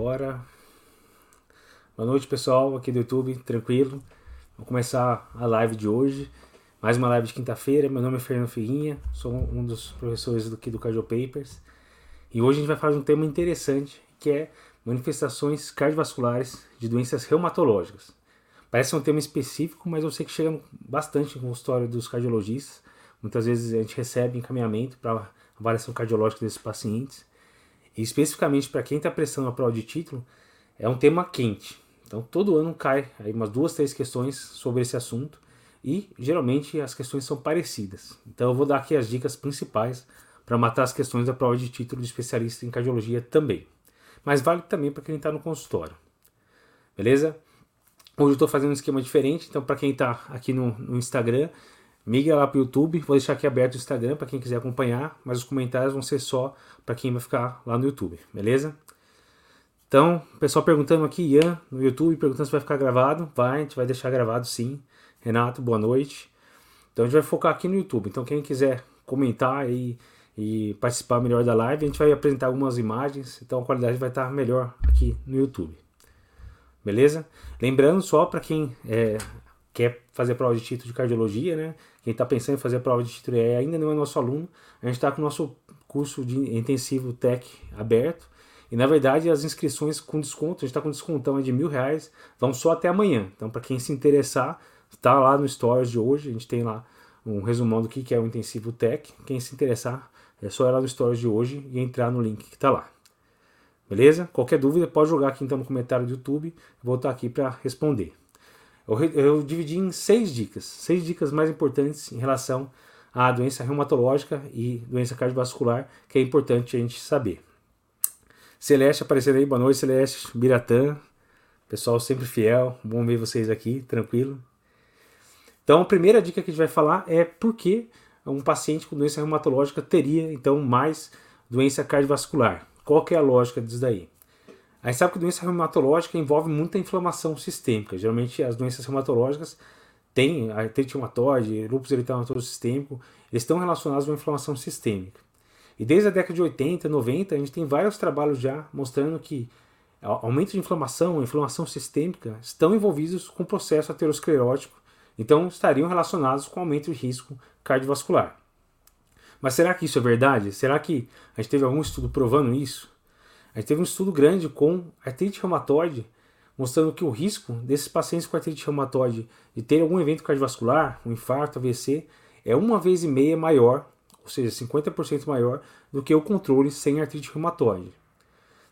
bora. Boa noite, pessoal, aqui do YouTube, tranquilo. Vou começar a live de hoje. Mais uma live de quinta-feira. Meu nome é Fernando Ferrinha, sou um dos professores aqui do Cardio Papers. E hoje a gente vai falar de um tema interessante, que é manifestações cardiovasculares de doenças reumatológicas. Parece um tema específico, mas eu sei que chega bastante com a história dos cardiologistas. Muitas vezes a gente recebe encaminhamento para avaliação cardiológica desses pacientes. E especificamente para quem está prestando a prova de título, é um tema quente. Então todo ano cai aí umas duas, três questões sobre esse assunto e geralmente as questões são parecidas. Então eu vou dar aqui as dicas principais para matar as questões da prova de título de especialista em cardiologia também. Mas vale também para quem está no consultório. Beleza? Hoje eu estou fazendo um esquema diferente, então para quem está aqui no, no Instagram, migra lá para o YouTube. Vou deixar aqui aberto o Instagram para quem quiser acompanhar, mas os comentários vão ser só para quem vai ficar lá no YouTube, beleza? Então, pessoal perguntando aqui, Ian, no YouTube, perguntando se vai ficar gravado. Vai, a gente vai deixar gravado sim. Renato, boa noite. Então a gente vai focar aqui no YouTube. Então quem quiser comentar e, e participar melhor da live, a gente vai apresentar algumas imagens. Então a qualidade vai estar melhor aqui no YouTube. Beleza? Lembrando só para quem é, quer fazer prova de título de cardiologia, né? Quem está pensando em fazer prova de título e ainda não é nosso aluno, a gente está com o nosso curso de intensivo Tech aberto. E na verdade as inscrições com desconto, a gente está com descontão de mil reais, vão só até amanhã. Então para quem se interessar, está lá no Stories de hoje, a gente tem lá um resumão do que é o intensivo Tech. Quem se interessar, é só ir lá no Stories de hoje e entrar no link que está lá. Beleza? Qualquer dúvida pode jogar aqui então no comentário do YouTube, vou estar aqui para responder. Eu, eu dividi em seis dicas, seis dicas mais importantes em relação à doença reumatológica e doença cardiovascular, que é importante a gente saber. Celeste aparecendo aí, boa noite, Celeste, Biratã, pessoal sempre fiel, bom ver vocês aqui, tranquilo. Então, a primeira dica que a gente vai falar é por que um paciente com doença reumatológica teria, então, mais doença cardiovascular. Qual que é a lógica disso daí? A gente sabe que doença reumatológica envolve muita inflamação sistêmica. Geralmente as doenças reumatológicas têm artrite reumatoide, lúpus eritematoso sistêmico, eles estão relacionados a uma inflamação sistêmica. E desde a década de 80, 90, a gente tem vários trabalhos já mostrando que aumento de inflamação, inflamação sistêmica estão envolvidos com o processo aterosclerótico, então estariam relacionados com aumento de risco cardiovascular. Mas será que isso é verdade? Será que a gente teve algum estudo provando isso? A gente teve um estudo grande com artrite reumatoide, mostrando que o risco desses pacientes com artrite reumatoide de ter algum evento cardiovascular, um infarto, AVC, é uma vez e meia maior, ou seja, 50% maior do que o controle sem artrite reumatoide.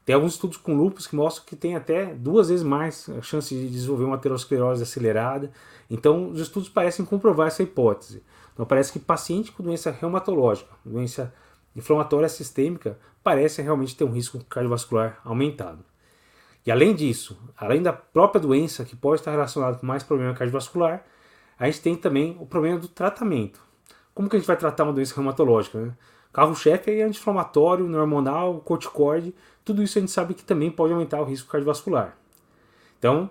Tem alguns estudos com lúpus que mostram que tem até duas vezes mais a chance de desenvolver uma aterosclerose acelerada. Então, os estudos parecem comprovar essa hipótese. Então, parece que paciente com doença reumatológica, doença inflamatória sistêmica, parece realmente ter um risco cardiovascular aumentado. E além disso, além da própria doença que pode estar relacionada com mais problema cardiovascular, a gente tem também o problema do tratamento. Como que a gente vai tratar uma doença reumatológica? Né? Carro-chefe é anti-inflamatório, hormonal, corticoide, tudo isso a gente sabe que também pode aumentar o risco cardiovascular. Então,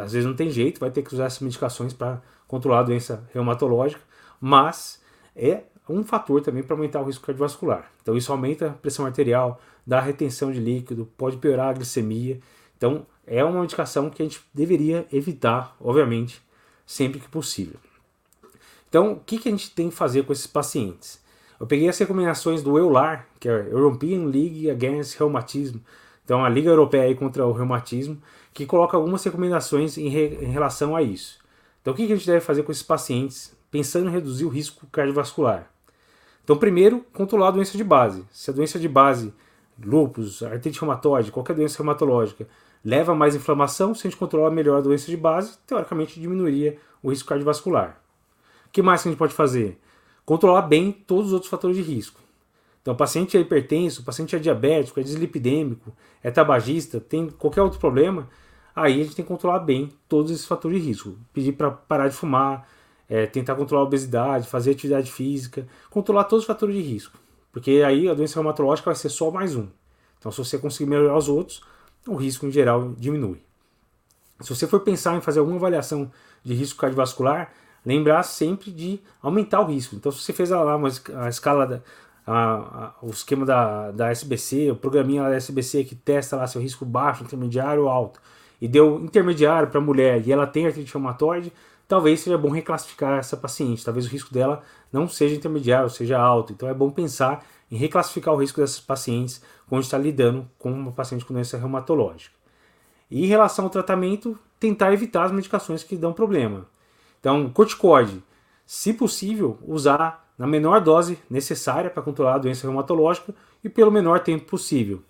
às vezes não tem jeito, vai ter que usar essas medicações para controlar a doença reumatológica, mas é um fator também para aumentar o risco cardiovascular. Então isso aumenta a pressão arterial, dá retenção de líquido, pode piorar a glicemia. Então é uma medicação que a gente deveria evitar, obviamente, sempre que possível. Então, o que, que a gente tem que fazer com esses pacientes? Eu peguei as recomendações do EULAR, que é European League Against Rheumatism, então a Liga Europeia contra o Reumatismo, que coloca algumas recomendações em, re, em relação a isso. Então, o que, que a gente deve fazer com esses pacientes pensando em reduzir o risco cardiovascular? Então, primeiro, controlar a doença de base. Se a doença de base, lúpus, artrite reumatoide, qualquer doença reumatológica, leva a mais inflamação, se a gente controlar melhor a doença de base, teoricamente diminuiria o risco cardiovascular. O que mais que a gente pode fazer? Controlar bem todos os outros fatores de risco. Então, o paciente é hipertenso, o paciente é diabético, é dislipidêmico, é tabagista, tem qualquer outro problema, aí a gente tem que controlar bem todos esses fatores de risco. Pedir para parar de fumar, é, tentar controlar a obesidade, fazer atividade física, controlar todos os fatores de risco. Porque aí a doença reumatológica vai ser só mais um. Então, se você conseguir melhorar os outros, o risco em geral diminui. Se você for pensar em fazer alguma avaliação de risco cardiovascular, lembrar sempre de aumentar o risco. Então, se você fez lá uma, a escala da, a, a, o esquema da, da SBC, o programinha da SBC que testa lá seu risco baixo, intermediário ou alto, e deu intermediário para a mulher e ela tem artrite reumatoide, talvez seja bom reclassificar essa paciente. Talvez o risco dela não seja intermediário, seja alto. Então é bom pensar em reclassificar o risco dessas pacientes quando está lidando com uma paciente com doença reumatológica. E em relação ao tratamento, tentar evitar as medicações que dão problema. Então, corticoide, se possível, usar na menor dose necessária para controlar a doença reumatológica e pelo menor tempo possível.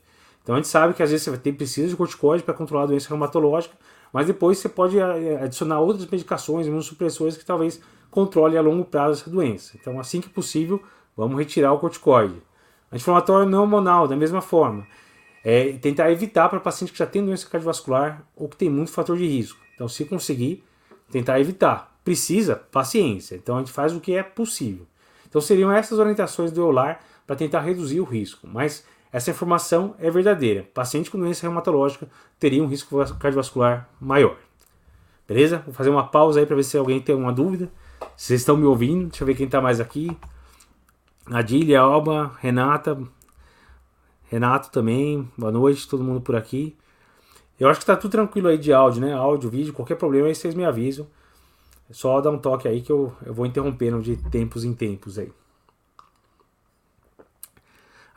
Então a gente sabe que às vezes você vai ter precisa de corticoide para controlar a doença reumatológica, mas depois você pode eh, adicionar outras medicações, imunossupressores que talvez controle a longo prazo essa doença. Então assim que possível, vamos retirar o corticoide. Anti-inflamatório não hormonal, da mesma forma. É tentar evitar para paciente que já tem doença cardiovascular ou que tem muito fator de risco. Então se conseguir, tentar evitar. Precisa, paciência. Então a gente faz o que é possível. Então seriam essas orientações do EULAR para tentar reduzir o risco. Mas essa informação é verdadeira. Paciente com doença reumatológica teria um risco cardiovascular maior. Beleza? Vou fazer uma pausa aí para ver se alguém tem alguma dúvida. Se vocês estão me ouvindo, deixa eu ver quem está mais aqui. Adília, Alba, Renata, Renato também, boa noite, todo mundo por aqui. Eu acho que está tudo tranquilo aí de áudio, né? Áudio, vídeo, qualquer problema aí vocês me avisam. É só dar um toque aí que eu, eu vou interrompendo de tempos em tempos aí.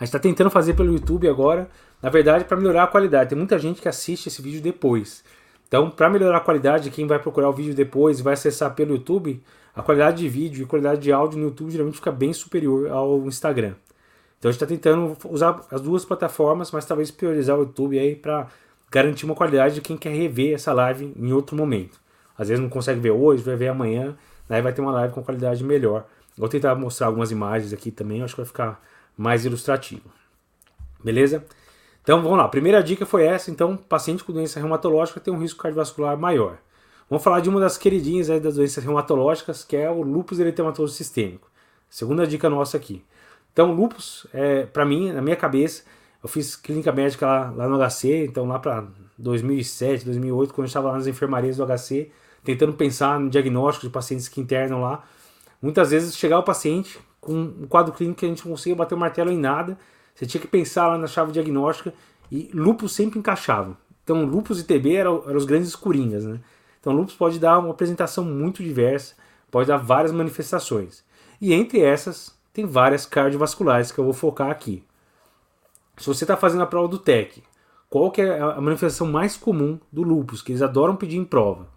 A gente está tentando fazer pelo YouTube agora, na verdade, para melhorar a qualidade. Tem muita gente que assiste esse vídeo depois. Então, para melhorar a qualidade, quem vai procurar o vídeo depois e vai acessar pelo YouTube, a qualidade de vídeo e qualidade de áudio no YouTube geralmente fica bem superior ao Instagram. Então, a gente está tentando usar as duas plataformas, mas talvez priorizar o YouTube aí para garantir uma qualidade de quem quer rever essa live em outro momento. Às vezes não consegue ver hoje, vai ver amanhã, aí vai ter uma live com qualidade melhor. Vou tentar mostrar algumas imagens aqui também, acho que vai ficar mais ilustrativo. Beleza? Então vamos lá, primeira dica foi essa, então paciente com doença reumatológica tem um risco cardiovascular maior. Vamos falar de uma das queridinhas aí das doenças reumatológicas, que é o lúpus eritematoso sistêmico. Segunda dica nossa aqui. Então, lúpus, é, para mim, na minha cabeça, eu fiz clínica médica lá, lá no HC, então lá para 2007, 2008, quando eu estava lá nas enfermarias do HC, tentando pensar no diagnóstico de pacientes que internam lá. Muitas vezes chegava o paciente com um quadro clínico que a gente não conseguia bater o martelo em nada, você tinha que pensar lá na chave diagnóstica e lúpus sempre encaixava. Então, lúpus e TB eram, eram os grandes coringas, né? Então, lúpus pode dar uma apresentação muito diversa, pode dar várias manifestações. E entre essas, tem várias cardiovasculares que eu vou focar aqui. Se você está fazendo a prova do TEC, qual que é a manifestação mais comum do lúpus, que eles adoram pedir em prova?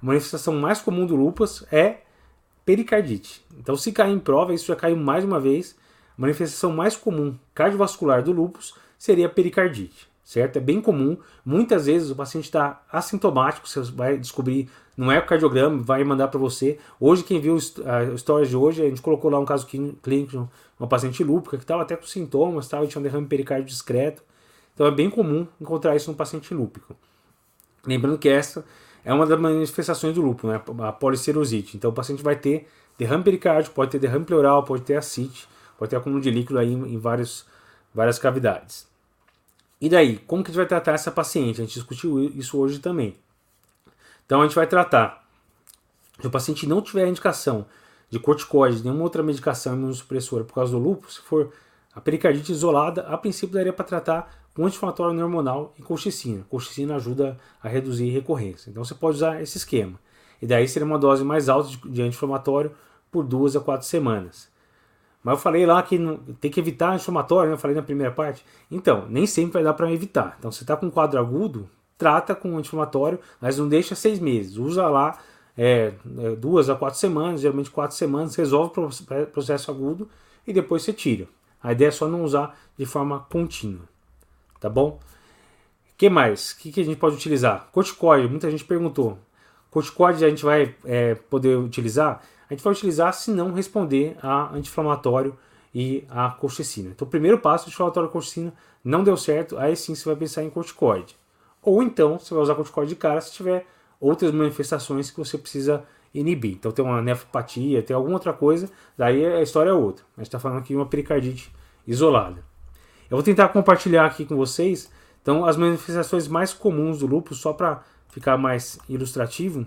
A manifestação mais comum do lúpus é pericardite. Então, se cair em prova, isso já caiu mais uma vez. A manifestação mais comum cardiovascular do lúpus seria pericardite, certo? É bem comum. Muitas vezes o paciente está assintomático, você vai descobrir, não é o cardiograma, vai mandar para você. Hoje, quem viu a história de hoje, a gente colocou lá um caso clínico, uma paciente lúpica que estava até com sintomas, tava, tinha um derrame pericárdio discreto. Então, é bem comum encontrar isso no paciente lúpico. Lembrando que essa é uma das manifestações do lúpus, né? a policerosite. Então o paciente vai ter derrame pericárdio, pode ter derrame pleural, pode ter ascite, pode ter acúmulo de líquido aí em vários, várias cavidades. E daí, como que a gente vai tratar essa paciente? A gente discutiu isso hoje também. Então a gente vai tratar. Se o paciente não tiver indicação de corticoide, nenhuma outra medicação imunossupressora por causa do lúpus, se for a pericardite isolada, a princípio daria para tratar com anti-inflamatório hormonal e colchicina. Colchicina ajuda a reduzir recorrência. Então você pode usar esse esquema. E daí seria uma dose mais alta de anti-inflamatório por duas a quatro semanas. Mas eu falei lá que tem que evitar anti-inflamatório, né? eu falei na primeira parte. Então, nem sempre vai dar para evitar. Então, você está com um quadro agudo, trata com anti-inflamatório, mas não deixa seis meses. Usa lá é, é duas a quatro semanas, geralmente quatro semanas, resolve o processo agudo e depois você tira. A ideia é só não usar de forma contínua. Tá bom? O que mais? O que, que a gente pode utilizar? Corticoide, muita gente perguntou. Corticoide a gente vai é, poder utilizar? A gente vai utilizar se não responder a anti-inflamatório e a colchicina. Então, o primeiro passo, anti-inflamatório e colchicina, não deu certo, aí sim você vai pensar em corticoide. Ou então, você vai usar corticoide de cara se tiver outras manifestações que você precisa inibir. Então, tem uma nefropatia, tem alguma outra coisa, daí a história é outra. A gente está falando aqui de uma pericardite isolada. Eu vou tentar compartilhar aqui com vocês então as manifestações mais comuns do lúpus, só para ficar mais ilustrativo.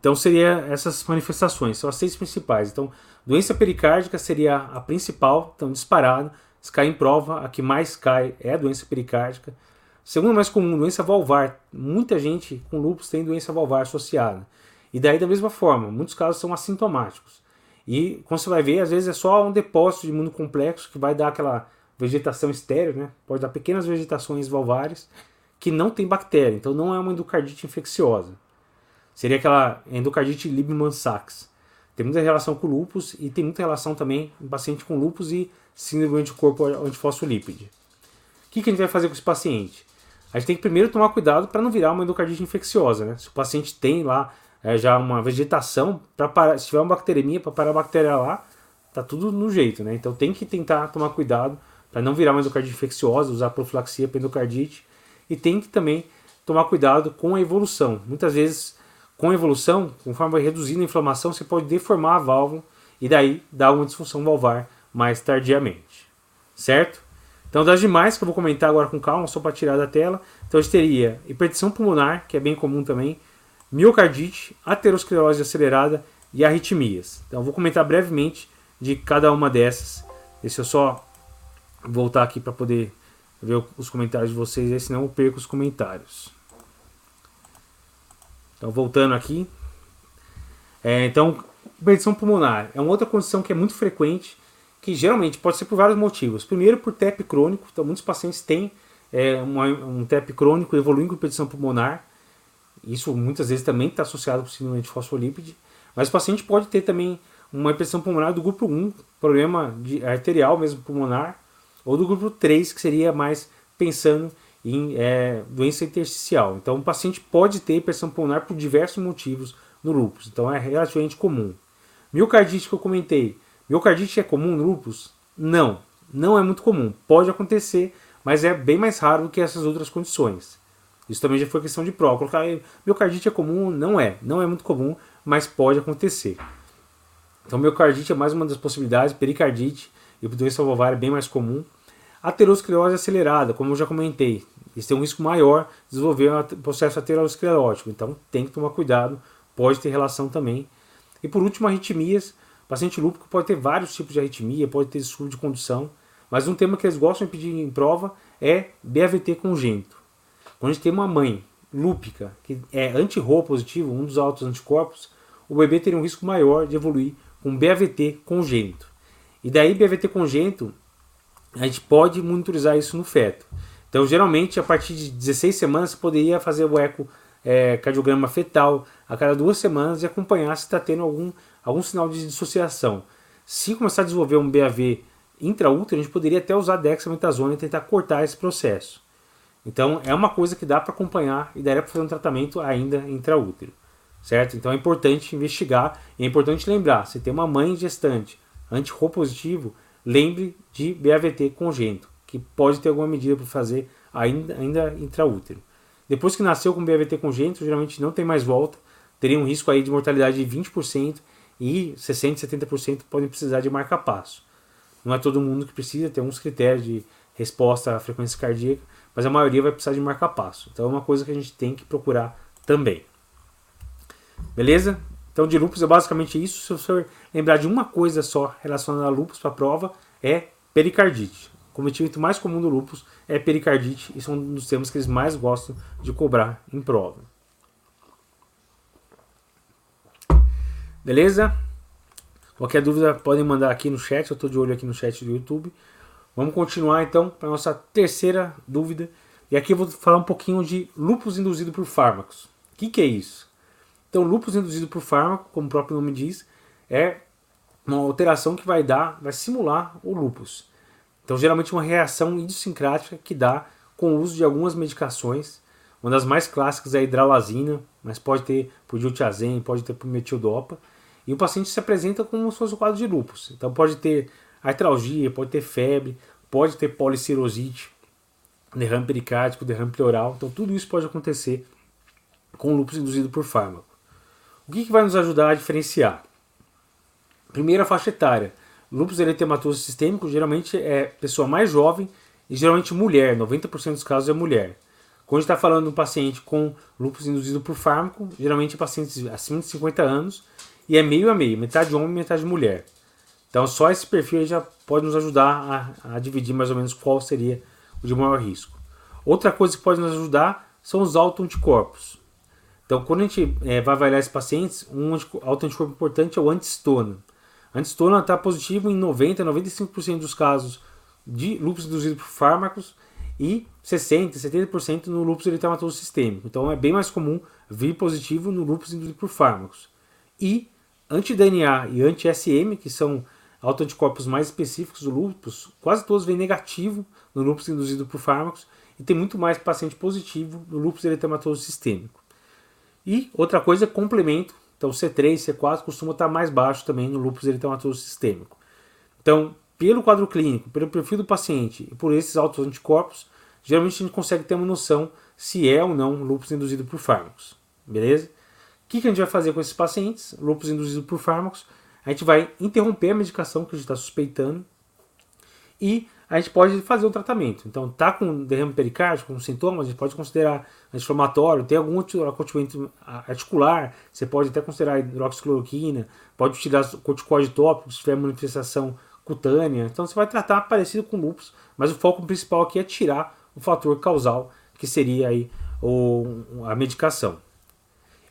Então seria essas manifestações, são as seis principais. Então, doença pericárdica seria a principal, então disparado. Se cai em prova, a que mais cai é a doença pericárdica. Segundo mais comum, doença valvar. Muita gente com lúpus tem doença valvar associada. E daí da mesma forma, muitos casos são assintomáticos. E como você vai ver, às vezes é só um depósito de imuno complexo que vai dar aquela vegetação estéreo, né? Pode dar pequenas vegetações valvares que não tem bactéria, então não é uma endocardite infecciosa. Seria aquela endocardite Liebman-Sachs. Tem muita relação com lúpus e tem muita relação também em paciente com lúpus e síndrome do anticorpo antifosfolípide. O que, que a gente vai fazer com esse paciente? A gente tem que primeiro tomar cuidado para não virar uma endocardite infecciosa, né? Se o paciente tem lá é, já uma vegetação, para se tiver uma bacteremia, para parar a bactéria lá, tá tudo no jeito, né? Então tem que tentar tomar cuidado para não virar uma endocardite infecciosa, usar profilaxia para endocardite e tem que também tomar cuidado com a evolução. Muitas vezes, com a evolução, conforme vai reduzindo a inflamação, você pode deformar a válvula e daí dar uma disfunção valvar mais tardiamente, certo? Então, das demais que eu vou comentar agora com calma, só para tirar da tela, então a gente teria hipertensão pulmonar, que é bem comum também, miocardite, aterosclerose acelerada e arritmias. Então, vou comentar brevemente de cada uma dessas. Deixa eu só voltar aqui para poder ver os comentários de vocês, aí, senão eu perco os comentários. Então, voltando aqui. É, então, hipertensão pulmonar é uma outra condição que é muito frequente, que geralmente pode ser por vários motivos. Primeiro, por TEP crônico. Então, muitos pacientes têm é, um TEP crônico evoluindo com hipertensão pulmonar. Isso muitas vezes também está associado com síndrome de fosfolípide. Mas o paciente pode ter também uma hipertensão pulmonar do grupo 1, problema de arterial mesmo pulmonar, ou do grupo 3, que seria mais pensando em é, doença intersticial. Então, o paciente pode ter hipertensão pulmonar por diversos motivos no lúpus, então é relativamente comum. Miocardite que eu comentei, miocardite é comum no lúpus? Não, não é muito comum. Pode acontecer, mas é bem mais raro do que essas outras condições. Isso também já foi questão de prova. Colocar miocardite é comum? Não é, não é muito comum, mas pode acontecer. Então, miocardite é mais uma das possibilidades, pericardite e doença valvar é bem mais comum. Aterosclerose acelerada, como eu já comentei, isso tem um risco maior de desenvolver um processo aterosclerótico, então tem que tomar cuidado, pode ter relação também. E por último, arritmias. O paciente lúpico pode ter vários tipos de arritmia, pode ter distúrbio de condução, mas um tema que eles gostam de pedir em prova é BAVT congênito. Quando a gente tem uma mãe lúpica, que é anti-RO positivo, um dos altos anticorpos, o bebê teria um risco maior de evoluir com BAVT congênito. E daí, BVT congênito, a gente pode monitorizar isso no feto. Então, geralmente, a partir de 16 semanas, você poderia fazer o eco é, cardiograma fetal a cada duas semanas e acompanhar se está tendo algum, algum sinal de dissociação. Se começar a desenvolver um BAV intraútero, a gente poderia até usar dexametasona e tentar cortar esse processo. Então, é uma coisa que dá para acompanhar e daria para fazer um tratamento ainda intraútero. Certo? Então, é importante investigar e é importante lembrar: se tem uma mãe gestante anti-RO positivo, lembre de BAVT congênito, que pode ter alguma medida para fazer ainda, ainda intraútero. Depois que nasceu com BAVT congênito, geralmente não tem mais volta, teria um risco aí de mortalidade de 20% e 60%, 70% podem precisar de marca-passo. Não é todo mundo que precisa, tem uns critérios de resposta à frequência cardíaca, mas a maioria vai precisar de marca-passo. Então é uma coisa que a gente tem que procurar também. Beleza? Então, de lupus é basicamente isso. Se você lembrar de uma coisa só relacionada a lupus para a prova, é pericardite. O cometimento mais comum do lupus é pericardite e são um dos temas que eles mais gostam de cobrar em prova. Beleza? Qualquer dúvida podem mandar aqui no chat, eu estou de olho aqui no chat do YouTube. Vamos continuar então para a nossa terceira dúvida. E aqui eu vou falar um pouquinho de lupus induzido por fármacos. O que, que é isso? Então, lúpus induzido por fármaco, como o próprio nome diz, é uma alteração que vai dar, vai simular o lúpus. Então, geralmente uma reação idiosincrática que dá com o uso de algumas medicações. Uma das mais clássicas é a hidralazina, mas pode ter por diltiazem, pode ter por metildopa. E o paciente se apresenta como se fosse um quadro de lúpus. Então, pode ter artralgia, pode ter febre, pode ter policirosite, derrame pericárdico, derrame pleural. Então, tudo isso pode acontecer com lúpus induzido por fármaco. O que, que vai nos ajudar a diferenciar? Primeiro, a faixa etária. Lúpus eritematoso sistêmico geralmente é pessoa mais jovem e geralmente mulher, 90% dos casos é mulher. Quando a gente está falando de um paciente com lúpus induzido por fármaco, geralmente é pacientes acima de 50 anos e é meio a meio, metade homem e metade mulher. Então só esse perfil já pode nos ajudar a, a dividir mais ou menos qual seria o de maior risco. Outra coisa que pode nos ajudar são os autoanticorpos. Então, quando a gente é, vai avaliar esses pacientes, um autoanticorpo importante é o antistona. A antistona está positivo em 90, 95% dos casos de lúpus induzido por fármacos e 60, 70% no lúpus eritematoso sistêmico. Então, é bem mais comum vir positivo no lúpus induzido por fármacos. E anti-DNA e anti-SM, que são autoanticorpos mais específicos do lúpus, quase todos vêm negativo no lúpus induzido por fármacos e tem muito mais paciente positivo no lúpus eritematoso sistêmico. E outra coisa é complemento, então C3, C4 costuma estar mais baixo também no lúpus eritematoso sistêmico. Então, pelo quadro clínico, pelo perfil do paciente e por esses altos anticorpos, geralmente a gente consegue ter uma noção se é ou não lúpus induzido por fármacos. Beleza? O que, que a gente vai fazer com esses pacientes? Lúpus induzido por fármacos a gente vai interromper a medicação que a gente está suspeitando e a gente pode fazer um tratamento. Então, tá com derrame pericárdico, com sintomas, a gente pode considerar anti-inflamatório, tem algum acometimento articular, você pode até considerar hidroxicloroquina, pode utilizar corticóide tópico se tiver manifestação cutânea. Então, você vai tratar parecido com lúpus, mas o foco principal aqui é tirar o fator causal, que seria aí o, a medicação.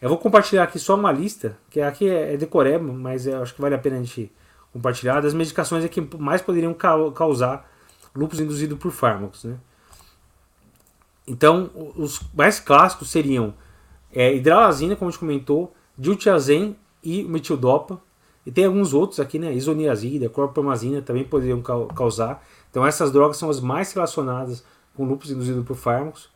Eu vou compartilhar aqui só uma lista, que aqui é, é decoreba, mas eu acho que vale a pena a gente compartilhar, das medicações que mais poderiam causar lúpus induzido por fármacos. Né? Então, os mais clássicos seriam é, hidralazina, como a gente comentou, diltiazem e metildopa. E tem alguns outros aqui, né? Isoniazida, clorpromazina também poderiam causar. Então, essas drogas são as mais relacionadas com lúpus induzido por fármacos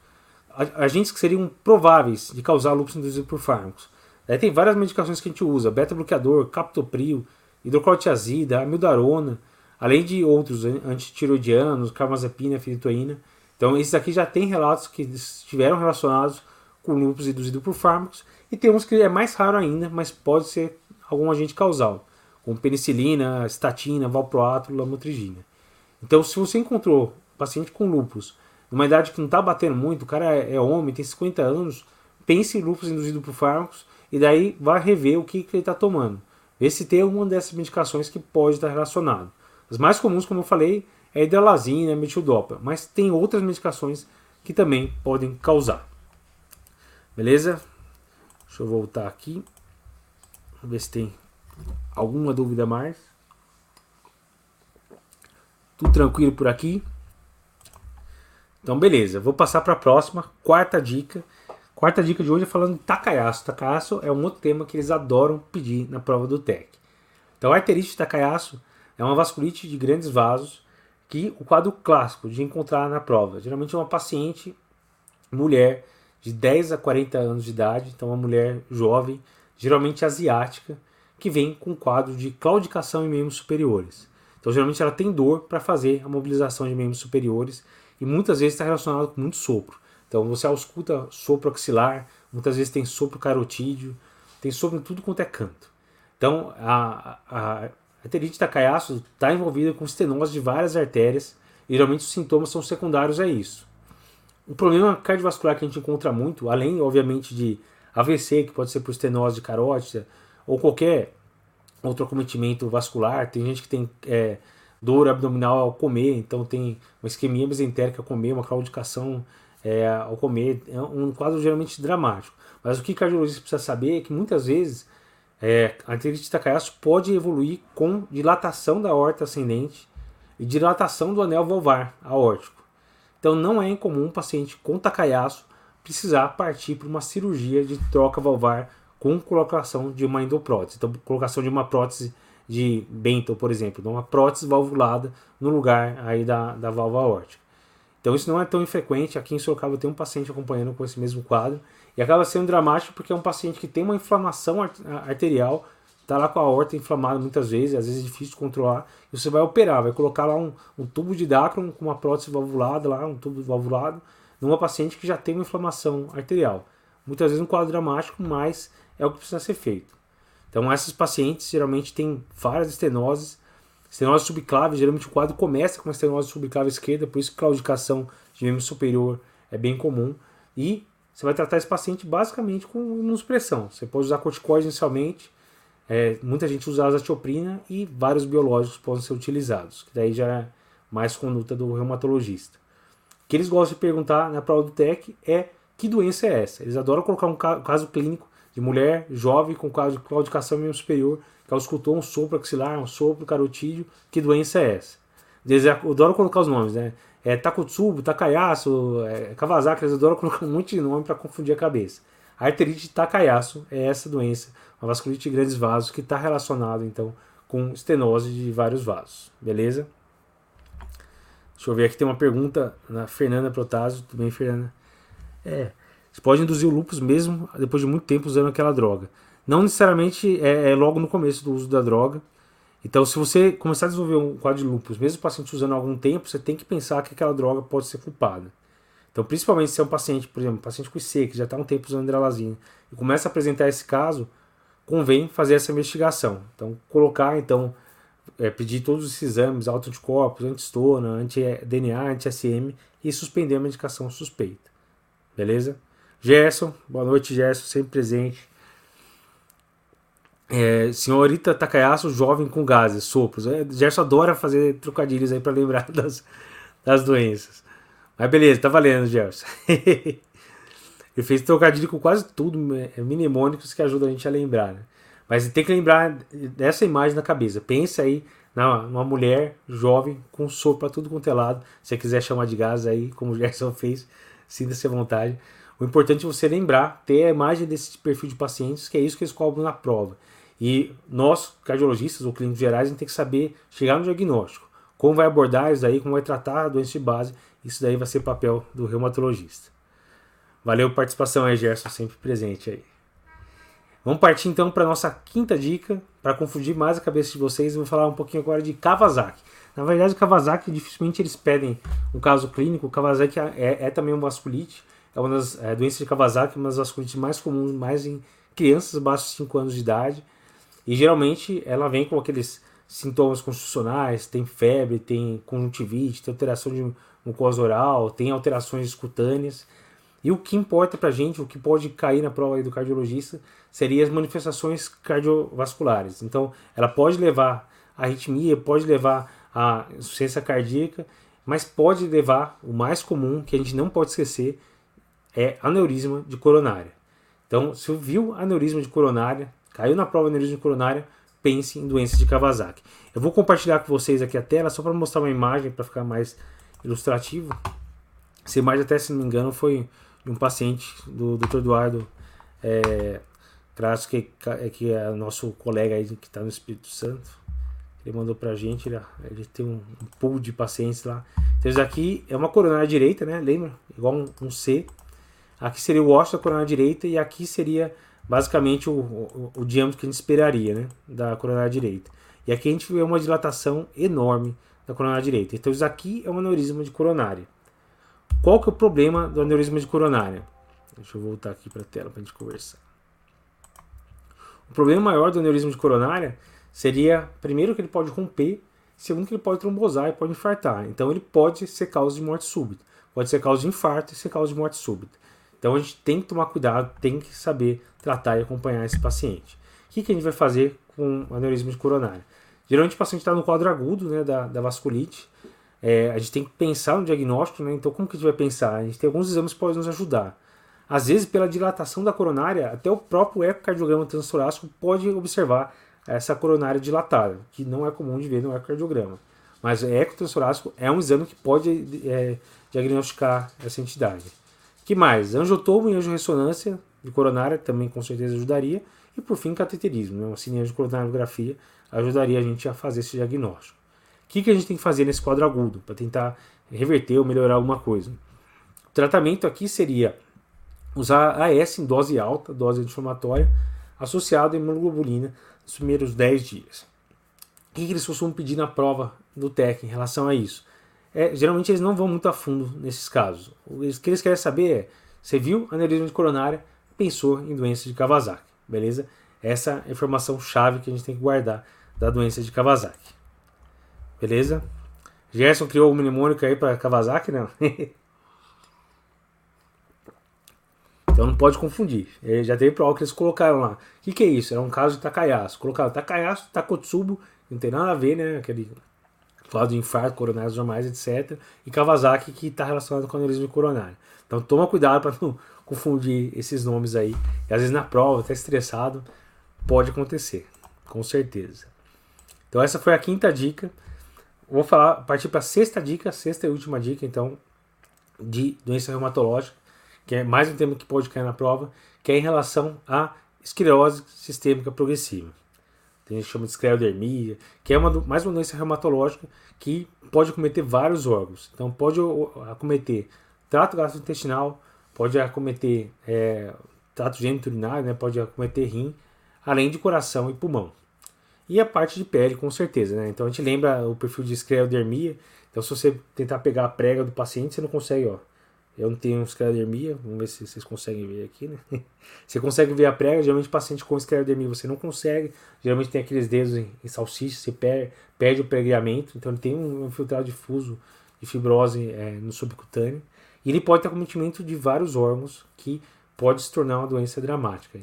agentes que seriam prováveis de causar lúpus induzido por fármacos. Aí tem várias medicações que a gente usa, beta-bloqueador, captopril, hidroclorotiazida, amildarona, além de outros antitiroidianos, carbamazepina, filitoína. Então esses aqui já tem relatos que estiveram relacionados com lúpus induzido por fármacos e tem uns que é mais raro ainda, mas pode ser algum agente causal, como penicilina, estatina, valproato, lamotrigina. Então se você encontrou paciente com lúpus numa idade que não está batendo muito, o cara é, é, homem, tem 50 anos, pense em lúpus induzido por fármacos e daí vai rever o que, que ele está tomando. Ver se tem alguma dessas medicações que pode estar relacionado. As mais comuns, como eu falei, é a hidralazina, a metildopa, mas tem outras medicações que também podem causar. Beleza? Deixa eu voltar aqui. Vamos ver se tem alguma dúvida mais. Tudo tranquilo por aqui. Então, beleza, vou passar para a próxima, quarta dica. Quarta dica de hoje é falando de Takayasu. Takayasu é um outro tema que eles adoram pedir na prova do TEC. Então, a arterite Takayasu é uma vasculite de grandes vasos que o quadro clássico de encontrar na prova. Geralmente é uma paciente, mulher, de 10 a 40 anos de idade, então uma mulher jovem, geralmente asiática, que vem com quadro de claudicação em membros superiores. Então, geralmente ela tem dor para fazer a mobilização de membros superiores e muitas vezes está relacionado com muito sopro. Então você ausculta sopro axilar, muitas vezes tem sopro carotídeo, tem sopro em tudo quanto é canto. Então a, a, a arterite está envolvida com estenose de várias artérias e geralmente os sintomas são secundários a isso. O problema cardiovascular que a gente encontra muito, além obviamente de AVC, que pode ser por estenose de carótida, ou qualquer outro acometimento vascular, tem gente que tem é, dor abdominal ao comer, então tem uma isquemia mesentérica ao comer, uma claudicação é, ao comer, é um quadro geralmente dramático. Mas o que o cardiologista precisa saber é que muitas vezes é, a arterite Takayasu pode evoluir com dilatação da horta ascendente e dilatação do anel valvar aórtico. Então não é incomum um paciente com Takayasu precisar partir para uma cirurgia de troca valvar com colocação de uma endoprótese. Então, colocação de uma prótese de Bento, por exemplo, uma prótese valvulada no lugar aí da, da válvula aórtica. Então isso não é tão infrequente. Aqui em Sorocaba tem um paciente acompanhando com esse mesmo quadro e acaba sendo dramático porque é um paciente que tem uma inflamação arterial, está lá com a aorta inflamada muitas vezes, às vezes é difícil de controlar, e você vai operar, vai colocar lá um, um tubo de Dacron com uma prótese valvulada lá, um tubo valvulado, numa paciente que já tem uma inflamação arterial. Muitas vezes um quadro dramático, mas é o que precisa ser feito. Então, esses pacientes geralmente têm várias estenoses, estenose subclave, geralmente o quadro começa com uma estenose subclave esquerda, por isso que claudicação de membro superior é bem comum. E você vai tratar esse paciente basicamente com imunossupressão. Você pode usar corticoide inicialmente, é, muita gente usa azatioprina e vários biológicos podem ser utilizados, que daí já é mais conduta do reumatologista. O que eles gostam de perguntar na prova do TEC é que doença é essa? Eles adoram colocar um caso clínico de mulher jovem com claudicação membro superior, que escutou um sopro axilar, um sopro carotídeo, que doença é essa? Eles adoram colocar os nomes, né? É Takotsubo, Takayasu, é, Kawasaki, eles adoram colocar um monte de nome para confundir a cabeça. A arterite Takayasu é essa doença, uma vasculite de grandes vasos, que está relacionado então com estenose de vários vasos, beleza? Deixa eu ver aqui, tem uma pergunta na Fernanda Protásio, tudo bem, Fernanda? É, você pode induzir o mesmo depois de muito tempo usando aquela droga. Não necessariamente é, é logo no começo do uso da droga, então, se você começar a desenvolver um quadro de lúpus, mesmo o paciente usando há algum tempo, você tem que pensar que aquela droga pode ser culpada. Então, principalmente se é um paciente, por exemplo, um paciente com IC, que já está há um tempo usando dralazina, e começa a apresentar esse caso, convém fazer essa investigação. Então, colocar, então, é, pedir todos os exames, autoanticorpos, antistona, anti-DNA, anti-SM, e suspender a medicação suspeita. Beleza? Gerson, boa noite, Gerson, sempre presente. É, senhorita Takayasu, jovem com gases, sopros. É, Gerson adora fazer trocadilhos aí para lembrar das, das doenças. Mas beleza, tá valendo, Gerson. Ele fez trocadilho com quase tudo, é, mnemônicos que ajudam a gente a lembrar. Né? Mas tem que lembrar dessa imagem na cabeça. Pensa aí numa mulher jovem com sopro para tudo quanto é lado. Se você quiser chamar de gás aí, como o Gerson fez, sinta-se à vontade. O importante é você lembrar, ter a imagem desse perfil de pacientes, que é isso que eles cobram na prova. E nós, cardiologistas ou clínicos gerais, a gente tem que saber chegar no diagnóstico. Como vai abordar isso daí, como vai tratar a doença de base, isso daí vai ser papel do reumatologista. Valeu a participação aí, Gerson, sempre presente aí. Vamos partir então para nossa quinta dica, para confundir mais a cabeça de vocês, eu vou falar um pouquinho agora de Kawasaki. Na verdade, o Kawasaki, dificilmente eles pedem um caso clínico, o Kawasaki é, é também um vasculite, é uma das é, doenças de Kawasaki, uma das vasculites mais comuns, mais em crianças abaixo de 5 anos de idade, e geralmente ela vem com aqueles sintomas constitucionais, tem febre, tem conjuntivite, tem alteração de mucosa oral, tem alterações cutâneas. E o que importa pra gente, o que pode cair na prova do cardiologista, seria as manifestações cardiovasculares. Então, ela pode levar a arritmia, pode levar a insuficiência cardíaca, mas pode levar, o mais comum, que a gente não pode esquecer, é aneurisma de coronária. Então, se viu aneurisma de coronária, Caiu na prova de aneurisma coronária, pense em doenças de Kawasaki. Eu vou compartilhar com vocês aqui a tela só para mostrar uma imagem para ficar mais ilustrativo. Essa imagem até, se não me engano, foi de um paciente do Dr. Eduardo é, Crasso, que, é, que é nosso colega aí que está no Espírito Santo. Ele mandou para a gente, ele, ele, tem um, um, pool de pacientes lá. Então, isso aqui é uma coronária direita, né? Lembra? Igual um, um C. Aqui seria o ósseo da coronária direita e aqui seria basicamente o, o, o, diâmetro que a gente esperaria né, da coronária direita. E aqui a gente vê uma dilatação enorme da coronária direita. Então isso aqui é um aneurisma de coronária. Qual que é o problema do aneurisma de coronária? Deixa eu voltar aqui para a tela para a gente conversar. O problema maior do aneurisma de coronária seria, primeiro, que ele pode romper, segundo, que ele pode trombosar e pode infartar. Então ele pode ser causa de morte súbita. Pode ser causa de infarto e ser causa de morte súbita. Então a gente tem que tomar cuidado, tem que saber tratar e acompanhar esse paciente. O que, que a gente vai fazer com aneurisma de coronária? Geralmente o paciente está no quadro agudo né, da, da vasculite. É, a gente tem que pensar no diagnóstico, né? então como que a gente vai pensar? A gente tem alguns exames que podem nos ajudar. Às vezes, pela dilatação da coronária, até o próprio ecocardiograma transtorácico pode observar essa coronária dilatada, que não é comum de ver no ecocardiograma. Mas o ecotranstorácico é um exame que pode é, diagnosticar essa entidade que mais? Angiotomo e angiorressonância de coronária também com certeza ajudaria. E por fim, cateterismo, né? uma coronariografia ajudaria a gente a fazer esse diagnóstico. O que, que a gente tem que fazer nesse quadro agudo para tentar reverter ou melhorar alguma coisa? O tratamento aqui seria usar AS em dose alta, dose anti-inflamatória, associado à imunoglobulina nos primeiros 10 dias. O que, que eles costumam pedir na prova do TEC em relação a isso? É, geralmente eles não vão muito a fundo nesses casos. O que eles querem saber é: você viu aneurisma de coronária, pensou em doença de Kawasaki, beleza? Essa é a informação chave que a gente tem que guardar da doença de Kawasaki. Beleza? Gerson criou o mnemônico aí para Kawasaki, não? Então não pode confundir. Ele já teve prova que eles colocaram lá. O que, que é isso? Era um caso de Takayasu. Colocaram Takayasu, Takotsubo, não tem nada a ver, né? Aquele quadro de infarto, coronários normais, etc. E Kawasaki, que está relacionado com aneurisma coronário. Então toma cuidado para não confundir esses nomes aí. E às vezes na prova, até estressado, pode acontecer. Com certeza. Então essa foi a quinta dica. Vou falar, partir para a sexta dica, sexta e última dica, então, de doença reumatológica, que é mais um tema que pode cair na prova, que é em relação à esclerose sistêmica progressiva. Tem gente que chama de esclerodermia, que é uma, mais uma doença reumatológica que pode acometer vários órgãos. Então pode acometer trato gastrointestinal, pode acometer é, trato geniturinário, né, pode acometer rim, além de coração e pulmão. E a parte de pele, com certeza. Né? Então a gente lembra o perfil de esclerodermia. Então se você tentar pegar a prega do paciente, você não consegue, ó. Eu não tenho esclerodermia, vamos ver se vocês conseguem ver aqui, né? Você consegue ver a prega, geralmente paciente com esclerodermia você não consegue, geralmente tem aqueles dedos em, em salsicha, você per, perde o pregamento, então ele tem um infiltrado difuso de fibrose é, no subcutâneo. E ele pode ter acometimento de vários órgãos que pode se tornar uma doença dramática.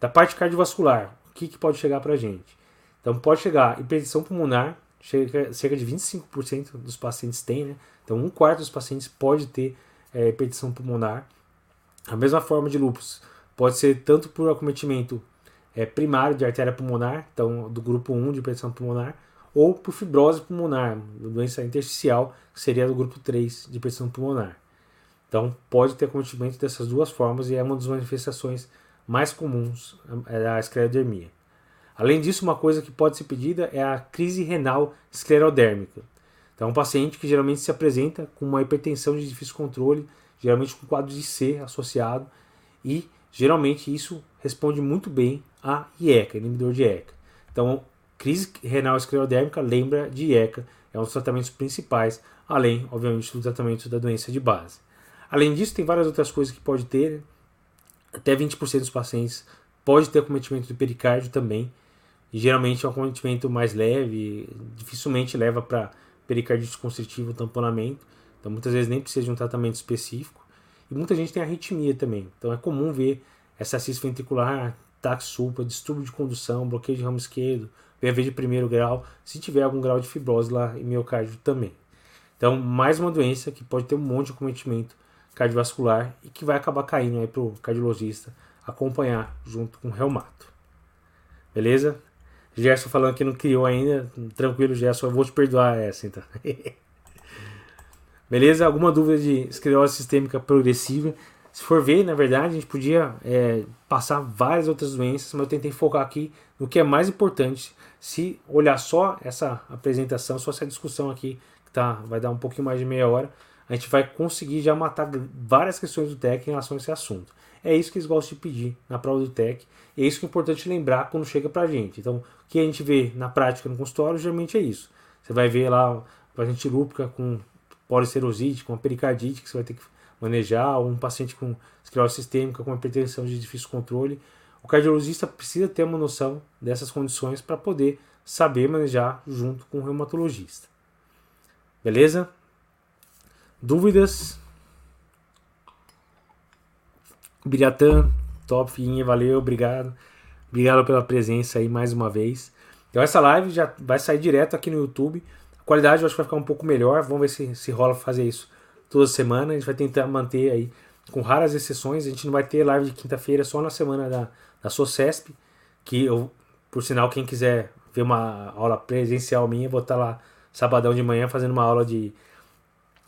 Da parte cardiovascular, o que, que pode chegar para gente? Então pode chegar hipertensão pulmonar, chega, cerca de 25% dos pacientes têm, né? Então um quarto dos pacientes pode ter é, hipertensão pulmonar. A mesma forma de lúpus pode ser tanto por acometimento é, primário de artéria pulmonar, então do grupo 1 de hipertensão pulmonar, ou por fibrose pulmonar, doença intersticial, que seria do grupo 3 de hipertensão pulmonar. Então, pode ter acometimento dessas duas formas e é uma das manifestações mais comuns é a esclerodermia. Além disso, uma coisa que pode ser pedida é a crise renal esclerodérmica. Então, é um paciente que geralmente se apresenta com uma hipertensão de difícil controle, geralmente com quadro de C associado, e geralmente isso responde muito bem a IECA, inibidor de IECA. Então, crise renal esclerodérmica lembra de IECA, é um dos tratamentos principais, além, obviamente, do tratamento da doença de base. Além disso, tem várias outras coisas que pode ter. Até 20% dos pacientes pode ter acometimento do pericárdio também. E geralmente é um acometimento mais leve, dificilmente leva para pericardite constritivo, tamponamento. Então muitas vezes nem precisa de um tratamento específico. E muita gente tem arritmia também. Então é comum ver essa cisto ventricular, taxupa, distúrbio de condução, bloqueio de ramo esquerdo, VV de primeiro grau, se tiver algum grau de fibrose lá em miocárdio também. Então, mais uma doença que pode ter um monte de acometimento cardiovascular e que vai acabar caindo aí pro cardiologista acompanhar junto com o reumato. Beleza? Gerson falando que não criou ainda. Tranquilo, Gerson, eu vou te perdoar essa então. Beleza? Alguma dúvida de esclerose sistêmica progressiva? Se for ver, na verdade, a gente podia é, passar várias outras doenças, mas eu tentei focar aqui no que é mais importante. Se olhar só essa apresentação, só essa discussão aqui, que tá, vai dar um pouquinho mais de meia hora, a gente vai conseguir já matar várias questões do TEC em relação a esse assunto. É isso que eles gostam de pedir na prova do TEC. É isso que é importante lembrar quando chega pra gente. Então, o que a gente vê na prática no consultório geralmente é isso. Você vai ver lá a paciente lúpica com policerosite, com pericardite, que você vai ter que manejar, ou um paciente com esclerose sistêmica, com hipertensão de difícil controle. O cardiologista precisa ter uma noção dessas condições para poder saber manejar junto com o reumatologista. Beleza? Dúvidas? Biratã, top, valeu, obrigado. Obrigado pela presença aí mais uma vez. Então essa live já vai sair direto aqui no YouTube. A qualidade eu acho que vai ficar um pouco melhor. Vamos ver se, se rola fazer isso toda semana. A gente vai tentar manter aí, com raras exceções. A gente não vai ter live de quinta-feira só na semana da, da SOCESP. Que eu, por sinal, quem quiser ver uma aula presencial minha, vou estar lá sabadão de manhã fazendo uma aula de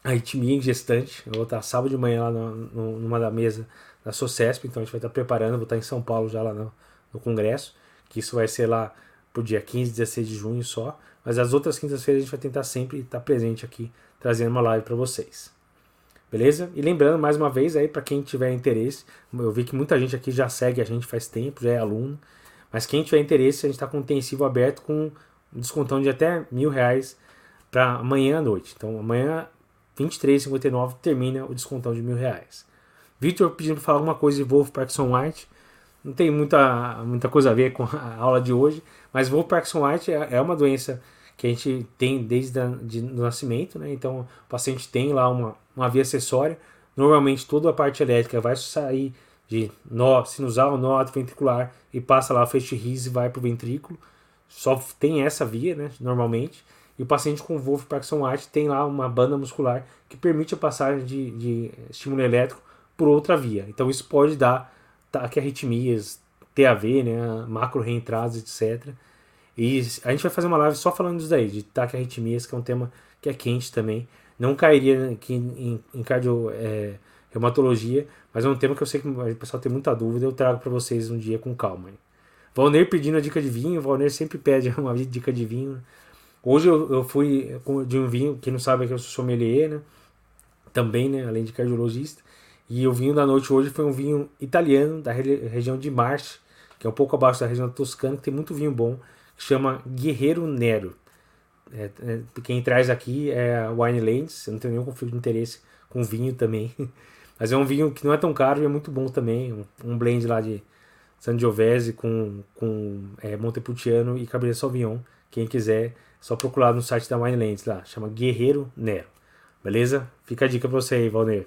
arritmia em gestante. Eu vou estar sábado de manhã lá no, no, numa da mesa da SOCESP, então a gente vai estar preparando, vou estar em São Paulo já lá no, no congresso, que isso vai ser lá pro dia 15, 16 de junho só. Mas as outras quintas-feiras a gente vai tentar sempre estar presente aqui, trazendo uma live para vocês. Beleza? E lembrando mais uma vez aí para quem tiver interesse, eu vi que muita gente aqui já segue a gente faz tempo, já é aluno, mas quem tiver interesse, a gente está com o intensivo aberto com um descontão de até mil reais para amanhã à noite. Então amanhã 23,59 termina o descontão de mil reais. Victor pedindo para falar alguma coisa de Wolf Parkinson White. Não tem muita, muita coisa a ver com a aula de hoje, mas Wolf Parkinson White é, é uma doença que a gente tem desde o nascimento, né? Então o paciente tem lá uma, uma via acessória. Normalmente toda a parte elétrica vai sair de nó sinusal, nó ventricular e passa lá o feixe RIS e vai para o ventrículo. Só tem essa via, né, normalmente. E o paciente com Wolff Parkinson White tem lá uma banda muscular que permite a passagem de, de estímulo elétrico por outra via. Então isso pode dar taquiarritmias, TAV, né, macro reentradas, etc. E a gente vai fazer uma live só falando disso daí, de taquiarritmias, que é um tema que é quente também. Não cairia aqui em, em cardio, é, reumatologia, mas é um tema que eu sei que o pessoal tem muita dúvida, eu trago para vocês um dia com calma. Valner pedindo a dica de vinho, Valner sempre pede uma dica de vinho. Hoje eu, eu fui de um vinho, quem não sabe é que eu sou sommelier, né? Também, né? Além de cardiologista. E o vinho da noite hoje foi um vinho italiano, da região de Marche, que é um pouco abaixo da região toscana, que tem muito vinho bom, que chama Guerreiro Nero. É, é, quem traz aqui é a Wine Lands, eu não tenho nenhum conflito de interesse com vinho também. Mas é um vinho que não é tão caro e é muito bom também. Um, um blend lá de Sangiovese com, com é, Montepulciano e Cabernet Sauvignon. Quem quiser, é só procurar no site da Winelands lá. Chama Guerreiro Nero. Beleza? Fica a dica pra você aí, Valner.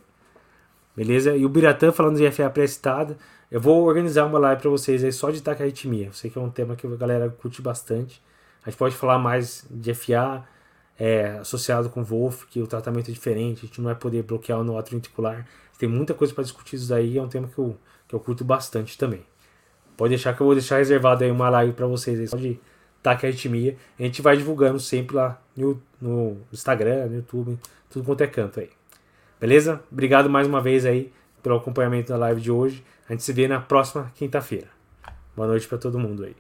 Beleza? E o Biratã falando de FA pré-citada. Eu vou organizar uma live para vocês aí só de taquiarritmia. Eu sei que é um tema que a galera curte bastante. A gente pode falar mais de FA é, associado com Wolf, que o tratamento é diferente, a gente não vai poder bloquear o nó ventricular. Tem muita coisa para discutir isso daí, é um tema que eu, que eu curto bastante também. Pode deixar que eu vou deixar reservado aí uma live para vocês aí, só de taquiarritmia. A gente vai divulgando sempre lá no, no Instagram, no YouTube, tudo quanto é canto aí. Beleza? Obrigado mais uma vez aí pelo acompanhamento da live de hoje. A gente se vê na próxima quinta-feira. Boa noite para todo mundo aí.